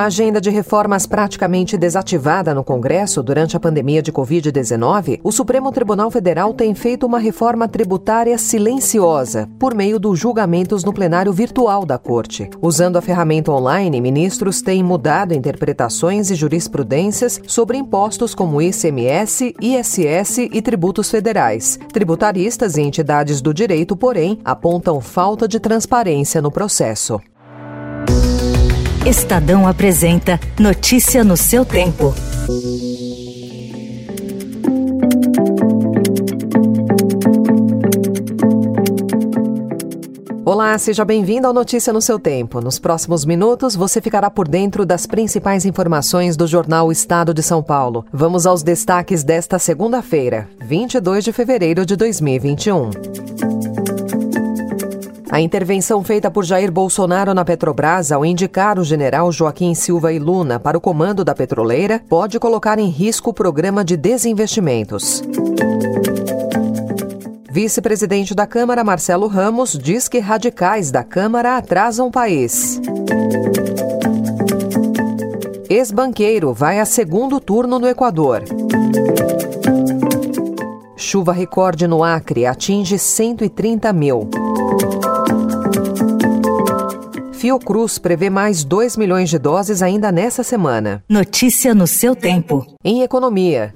a agenda de reformas praticamente desativada no Congresso durante a pandemia de Covid-19, o Supremo Tribunal Federal tem feito uma reforma tributária silenciosa, por meio dos julgamentos no plenário virtual da Corte. Usando a ferramenta online, ministros têm mudado interpretações e jurisprudências sobre impostos como ICMS, ISS e tributos federais. Tributaristas e entidades do direito, porém, apontam falta de transparência no processo. Estadão apresenta Notícia no seu tempo. Olá, seja bem-vindo ao Notícia no seu tempo. Nos próximos minutos, você ficará por dentro das principais informações do jornal Estado de São Paulo. Vamos aos destaques desta segunda-feira, 22 de fevereiro de 2021. A intervenção feita por Jair Bolsonaro na Petrobras ao indicar o general Joaquim Silva e Luna para o comando da petroleira pode colocar em risco o programa de desinvestimentos. Vice-presidente da Câmara, Marcelo Ramos, diz que radicais da Câmara atrasam o país. Ex-banqueiro vai a segundo turno no Equador. Chuva recorde no Acre atinge 130 mil. Fiocruz prevê mais 2 milhões de doses ainda nessa semana. Notícia no seu tempo. Em economia.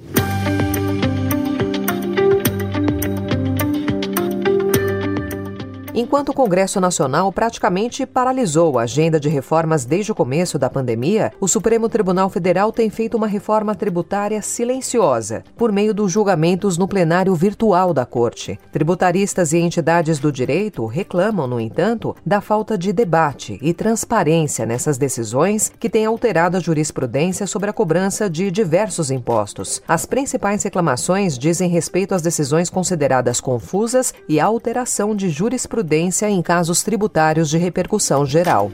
Enquanto o Congresso Nacional praticamente paralisou a agenda de reformas desde o começo da pandemia, o Supremo Tribunal Federal tem feito uma reforma tributária silenciosa, por meio dos julgamentos no plenário virtual da Corte. Tributaristas e entidades do direito reclamam, no entanto, da falta de debate e transparência nessas decisões que têm alterado a jurisprudência sobre a cobrança de diversos impostos. As principais reclamações dizem respeito às decisões consideradas confusas e à alteração de jurisprudência jurisprudência em casos tributários de repercussão geral.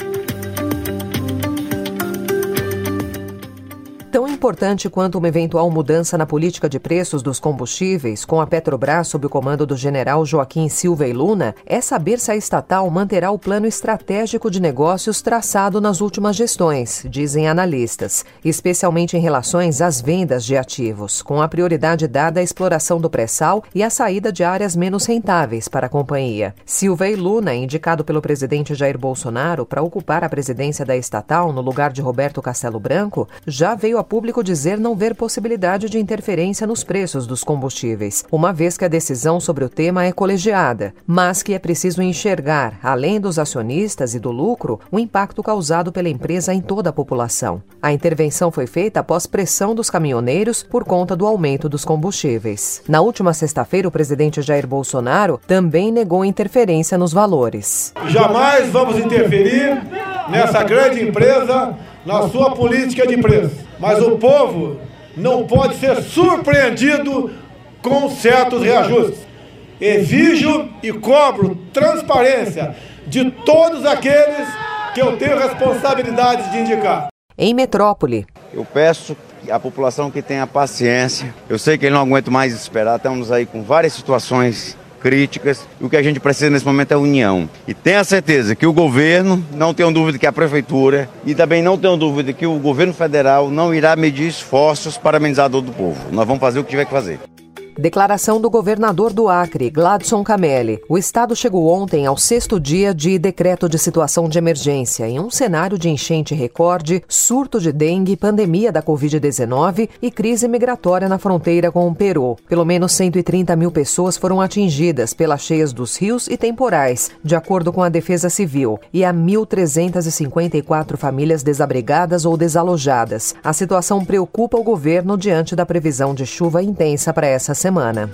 Tão importante quanto uma eventual mudança na política de preços dos combustíveis, com a Petrobras sob o comando do general Joaquim Silva e Luna, é saber se a estatal manterá o plano estratégico de negócios traçado nas últimas gestões, dizem analistas, especialmente em relações às vendas de ativos, com a prioridade dada à exploração do pré-sal e à saída de áreas menos rentáveis para a companhia. Silva e Luna, indicado pelo presidente Jair Bolsonaro para ocupar a presidência da estatal no lugar de Roberto Castelo Branco, já veio a público dizer não ver possibilidade de interferência nos preços dos combustíveis, uma vez que a decisão sobre o tema é colegiada, mas que é preciso enxergar, além dos acionistas e do lucro, o impacto causado pela empresa em toda a população. A intervenção foi feita após pressão dos caminhoneiros por conta do aumento dos combustíveis. Na última sexta-feira, o presidente Jair Bolsonaro também negou interferência nos valores. Jamais vamos interferir nessa grande empresa na sua política de preço. Mas o povo não pode ser surpreendido com certos reajustes. Exijo e cobro transparência de todos aqueles que eu tenho responsabilidade de indicar. Em Metrópole. Eu peço à população que tenha paciência. Eu sei que ele não aguenta mais esperar. Estamos aí com várias situações críticas. O que a gente precisa nesse momento é união. E tenha certeza que o governo, não tenho dúvida que a prefeitura, e também não tenho dúvida que o governo federal não irá medir esforços para amenizar a dor do povo. Nós vamos fazer o que tiver que fazer. Declaração do governador do Acre, Gladson Camelli. O estado chegou ontem ao sexto dia de decreto de situação de emergência, em um cenário de enchente recorde, surto de dengue, pandemia da Covid-19 e crise migratória na fronteira com o Peru. Pelo menos 130 mil pessoas foram atingidas pelas cheias dos rios e temporais, de acordo com a Defesa Civil, e há 1.354 famílias desabrigadas ou desalojadas. A situação preocupa o governo diante da previsão de chuva intensa para essa semana.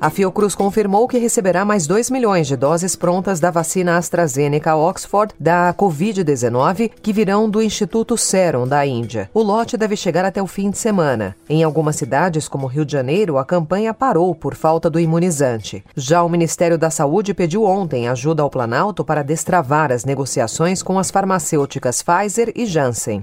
A Fiocruz confirmou que receberá mais 2 milhões de doses prontas da vacina AstraZeneca Oxford da Covid-19 que virão do Instituto Serum da Índia. O lote deve chegar até o fim de semana. Em algumas cidades, como Rio de Janeiro, a campanha parou por falta do imunizante. Já o Ministério da Saúde pediu ontem ajuda ao Planalto para destravar as negociações com as farmacêuticas Pfizer e Janssen.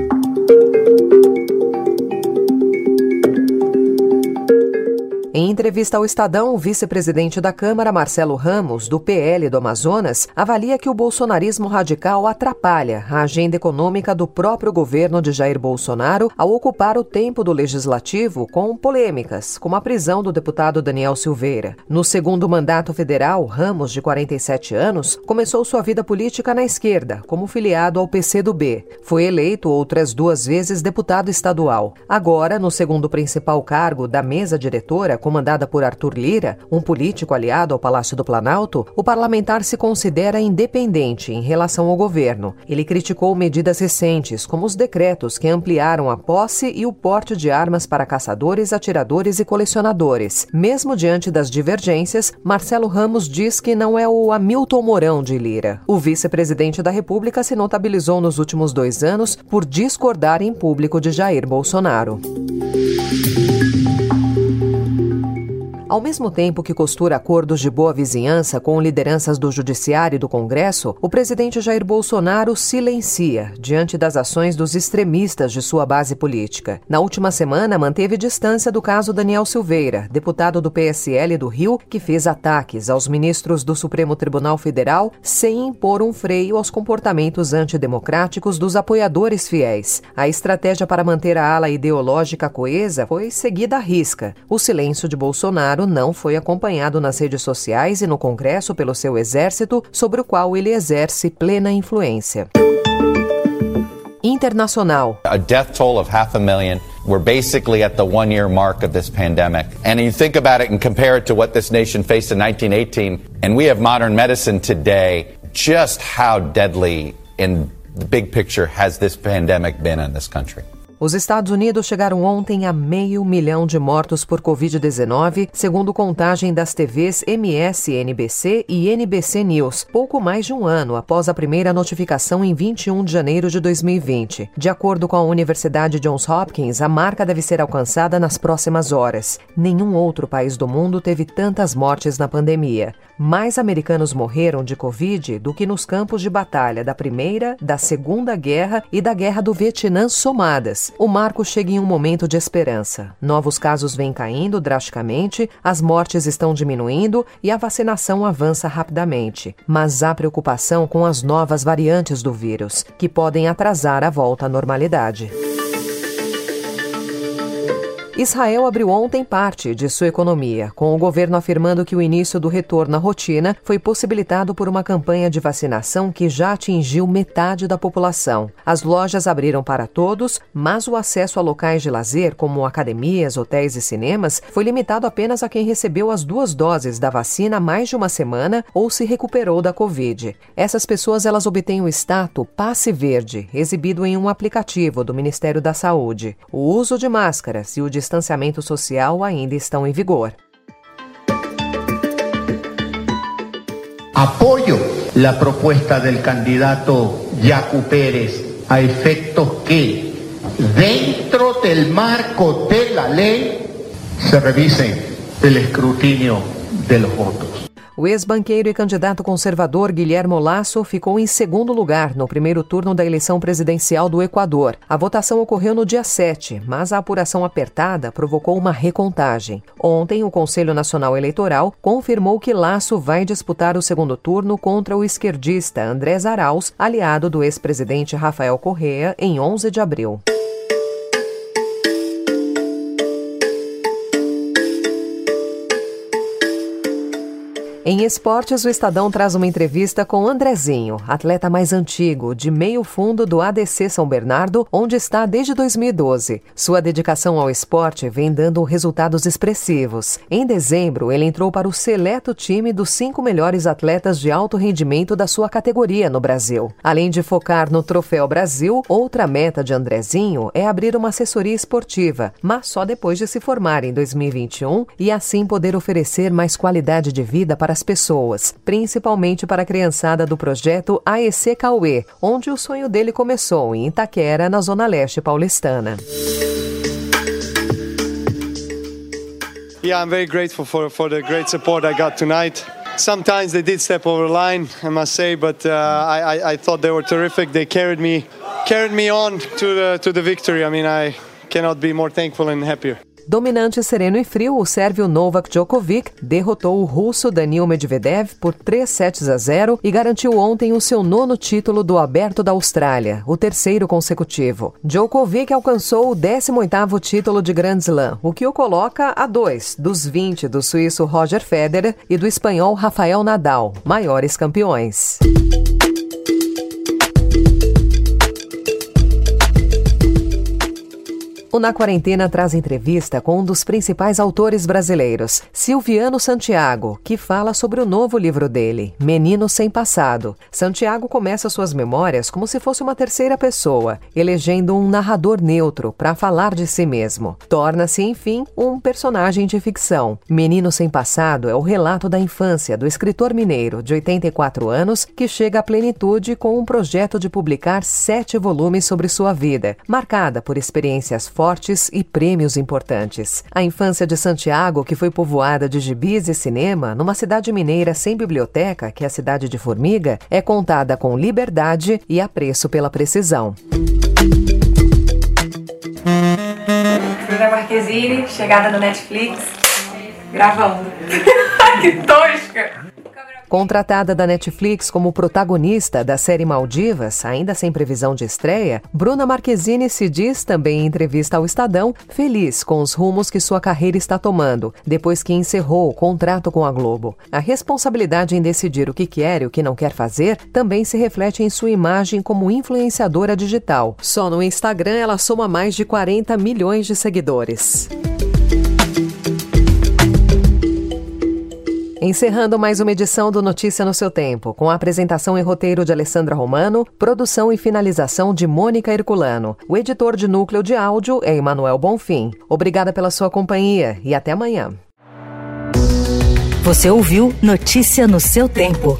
Em entrevista ao Estadão, o vice-presidente da Câmara, Marcelo Ramos, do PL do Amazonas, avalia que o bolsonarismo radical atrapalha a agenda econômica do próprio governo de Jair Bolsonaro ao ocupar o tempo do legislativo com polêmicas, como a prisão do deputado Daniel Silveira. No segundo mandato federal, Ramos, de 47 anos, começou sua vida política na esquerda, como filiado ao PCdoB. Foi eleito outras duas vezes deputado estadual. Agora, no segundo principal cargo da mesa diretora, comandada por Arthur Lira, um político aliado ao Palácio do Planalto, o parlamentar se considera independente em relação ao governo. Ele criticou medidas recentes, como os decretos que ampliaram a posse e o porte de armas para caçadores, atiradores e colecionadores. Mesmo diante das divergências, Marcelo Ramos diz que não é o Hamilton Mourão de Lira. O vice-presidente da República se notabilizou nos últimos dois anos por discordar em público de Jair Bolsonaro. Ao mesmo tempo que costura acordos de boa vizinhança com lideranças do Judiciário e do Congresso, o presidente Jair Bolsonaro silencia diante das ações dos extremistas de sua base política. Na última semana, manteve distância do caso Daniel Silveira, deputado do PSL do Rio, que fez ataques aos ministros do Supremo Tribunal Federal sem impor um freio aos comportamentos antidemocráticos dos apoiadores fiéis. A estratégia para manter a ala ideológica coesa foi seguida à risca. O silêncio de Bolsonaro Bolsonaro não foi acompanhado nas redes sociais e no Congresso pelo seu exército, sobre o qual ele exerce plena influência. Internacional. A death toll of half a million. We're basically at the one year mark of this pandemic. And you think about it and compare it to what this nation faced in 1918, and we have modern medicine today. Just how deadly in the big picture has this pandemic been in this country? Os Estados Unidos chegaram ontem a meio milhão de mortos por Covid-19, segundo contagem das TVs MSNBC e NBC News, pouco mais de um ano após a primeira notificação em 21 de janeiro de 2020. De acordo com a Universidade Johns Hopkins, a marca deve ser alcançada nas próximas horas. Nenhum outro país do mundo teve tantas mortes na pandemia. Mais americanos morreram de Covid do que nos campos de batalha da Primeira, da Segunda Guerra e da Guerra do Vietnã somadas o marco chega em um momento de esperança. Novos casos vêm caindo drasticamente, as mortes estão diminuindo e a vacinação avança rapidamente. Mas há preocupação com as novas variantes do vírus, que podem atrasar a volta à normalidade. Israel abriu ontem parte de sua economia, com o governo afirmando que o início do retorno à rotina foi possibilitado por uma campanha de vacinação que já atingiu metade da população. As lojas abriram para todos, mas o acesso a locais de lazer, como academias, hotéis e cinemas, foi limitado apenas a quem recebeu as duas doses da vacina há mais de uma semana ou se recuperou da Covid. Essas pessoas elas obtêm o status Passe Verde, exibido em um aplicativo do Ministério da Saúde. O uso de máscaras e o distanciamento social ainda estão em vigor. Apoio a proposta do candidato Jaco Pérez a efeitos que, dentro do marco da lei, se revisen o escrutínio dos votos. O ex-banqueiro e candidato conservador Guilherme Lasso ficou em segundo lugar no primeiro turno da eleição presidencial do Equador. A votação ocorreu no dia 7, mas a apuração apertada provocou uma recontagem. Ontem, o Conselho Nacional Eleitoral confirmou que Lasso vai disputar o segundo turno contra o esquerdista Andrés Arauz, aliado do ex-presidente Rafael Correa, em 11 de abril. Em esportes, o Estadão traz uma entrevista com Andrezinho, atleta mais antigo, de meio fundo do ADC São Bernardo, onde está desde 2012. Sua dedicação ao esporte vem dando resultados expressivos. Em dezembro, ele entrou para o seleto time dos cinco melhores atletas de alto rendimento da sua categoria no Brasil. Além de focar no Troféu Brasil, outra meta de Andrezinho é abrir uma assessoria esportiva, mas só depois de se formar em 2021 e assim poder oferecer mais qualidade de vida para as pessoas, principalmente para a criançada do projeto AEC Cauê, onde o sonho dele começou em Itaquera, na zona leste paulistana. Yeah, I'm very grateful for, for the great support I got tonight. Sometimes they did step over line, I must say, but uh, I, I, thought they were terrific. They carried me, carried me on to the, to the victory. I mean, I cannot be more thankful and happier. Dominante sereno e frio, o sérvio Novak Djokovic derrotou o russo Daniil Medvedev por 3 sets a 0 e garantiu ontem o seu nono título do Aberto da Austrália, o terceiro consecutivo. Djokovic alcançou o 18º título de Grand Slam, o que o coloca a dois dos 20 do suíço Roger Federer e do espanhol Rafael Nadal, maiores campeões. O Na Quarentena traz entrevista com um dos principais autores brasileiros, Silviano Santiago, que fala sobre o novo livro dele, Menino Sem Passado. Santiago começa suas memórias como se fosse uma terceira pessoa, elegendo um narrador neutro para falar de si mesmo. Torna-se, enfim, um personagem de ficção. Menino Sem Passado é o relato da infância do escritor mineiro, de 84 anos, que chega à plenitude com um projeto de publicar sete volumes sobre sua vida, marcada por experiências fortes e prêmios importantes. A infância de Santiago, que foi povoada de gibis e cinema, numa cidade mineira sem biblioteca, que é a cidade de Formiga, é contada com liberdade e apreço pela precisão. Bruna Marquezine, chegada no Netflix, gravando. que tosca! Contratada da Netflix como protagonista da série Maldivas, ainda sem previsão de estreia, Bruna Marquezine se diz também em entrevista ao Estadão feliz com os rumos que sua carreira está tomando, depois que encerrou o contrato com a Globo. A responsabilidade em decidir o que quer e o que não quer fazer também se reflete em sua imagem como influenciadora digital. Só no Instagram ela soma mais de 40 milhões de seguidores. Encerrando mais uma edição do Notícia no seu Tempo, com a apresentação e roteiro de Alessandra Romano, produção e finalização de Mônica Herculano. O editor de núcleo de áudio é Emanuel Bonfim. Obrigada pela sua companhia e até amanhã. Você ouviu Notícia no seu Tempo.